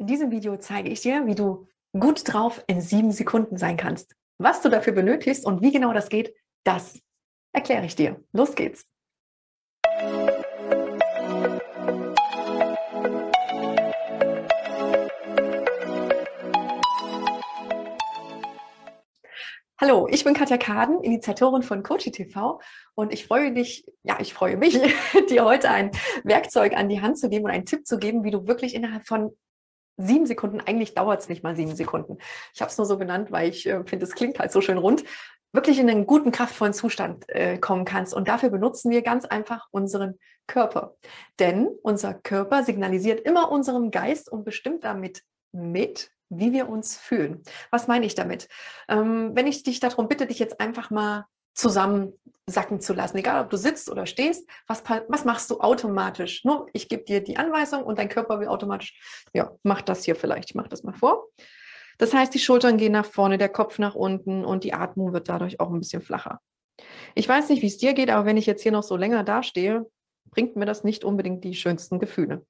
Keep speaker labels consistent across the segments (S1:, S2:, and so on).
S1: In diesem Video zeige ich dir, wie du gut drauf in sieben Sekunden sein kannst. Was du dafür benötigst und wie genau das geht, das erkläre ich dir. Los geht's. Hallo, ich bin Katja Kaden, Initiatorin von Coachy TV und ich freue dich, ja, ich freue mich, dir heute ein Werkzeug an die Hand zu geben und einen Tipp zu geben, wie du wirklich innerhalb von sieben Sekunden, eigentlich dauert es nicht mal sieben Sekunden. Ich habe es nur so genannt, weil ich äh, finde, es klingt halt so schön rund, wirklich in einen guten, kraftvollen Zustand äh, kommen kannst. Und dafür benutzen wir ganz einfach unseren Körper. Denn unser Körper signalisiert immer unserem Geist und bestimmt damit mit, wie wir uns fühlen. Was meine ich damit? Ähm, wenn ich dich darum bitte, dich jetzt einfach mal zusammensacken zu lassen. Egal, ob du sitzt oder stehst, was, was machst du automatisch? Nur ich gebe dir die Anweisung und dein Körper will automatisch, ja, mach das hier vielleicht, ich mach das mal vor. Das heißt, die Schultern gehen nach vorne, der Kopf nach unten und die Atmung wird dadurch auch ein bisschen flacher. Ich weiß nicht, wie es dir geht, aber wenn ich jetzt hier noch so länger dastehe, bringt mir das nicht unbedingt die schönsten Gefühle.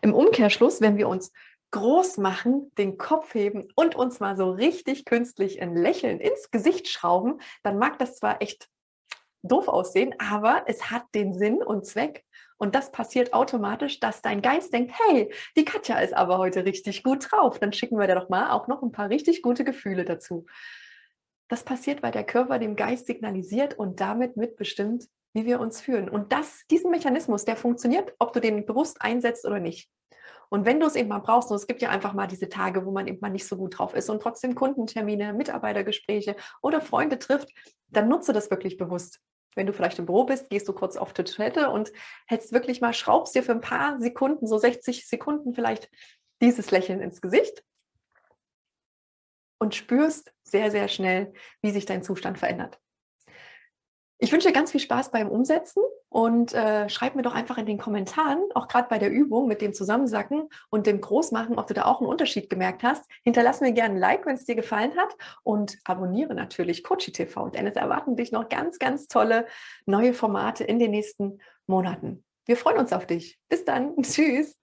S1: Im Umkehrschluss, wenn wir uns groß machen, den Kopf heben und uns mal so richtig künstlich ein Lächeln ins Gesicht schrauben, dann mag das zwar echt doof aussehen, aber es hat den Sinn und Zweck. Und das passiert automatisch, dass dein Geist denkt, hey, die Katja ist aber heute richtig gut drauf. Dann schicken wir da doch mal auch noch ein paar richtig gute Gefühle dazu. Das passiert, weil der Körper dem Geist signalisiert und damit mitbestimmt, wie wir uns fühlen. Und das, diesen Mechanismus, der funktioniert, ob du den bewusst einsetzt oder nicht. Und wenn du es eben mal brauchst, und es gibt ja einfach mal diese Tage, wo man eben mal nicht so gut drauf ist und trotzdem Kundentermine, Mitarbeitergespräche oder Freunde trifft, dann nutze das wirklich bewusst. Wenn du vielleicht im Büro bist, gehst du kurz auf die Toilette und hältst wirklich mal, schraubst dir für ein paar Sekunden, so 60 Sekunden vielleicht, dieses Lächeln ins Gesicht und spürst sehr, sehr schnell, wie sich dein Zustand verändert. Ich wünsche dir ganz viel Spaß beim Umsetzen und äh, schreib mir doch einfach in den Kommentaren, auch gerade bei der Übung mit dem Zusammensacken und dem Großmachen, ob du da auch einen Unterschied gemerkt hast. Hinterlass mir gerne ein Like, wenn es dir gefallen hat und abonniere natürlich Coachy TV, denn es erwarten dich noch ganz, ganz tolle neue Formate in den nächsten Monaten. Wir freuen uns auf dich. Bis dann. Tschüss.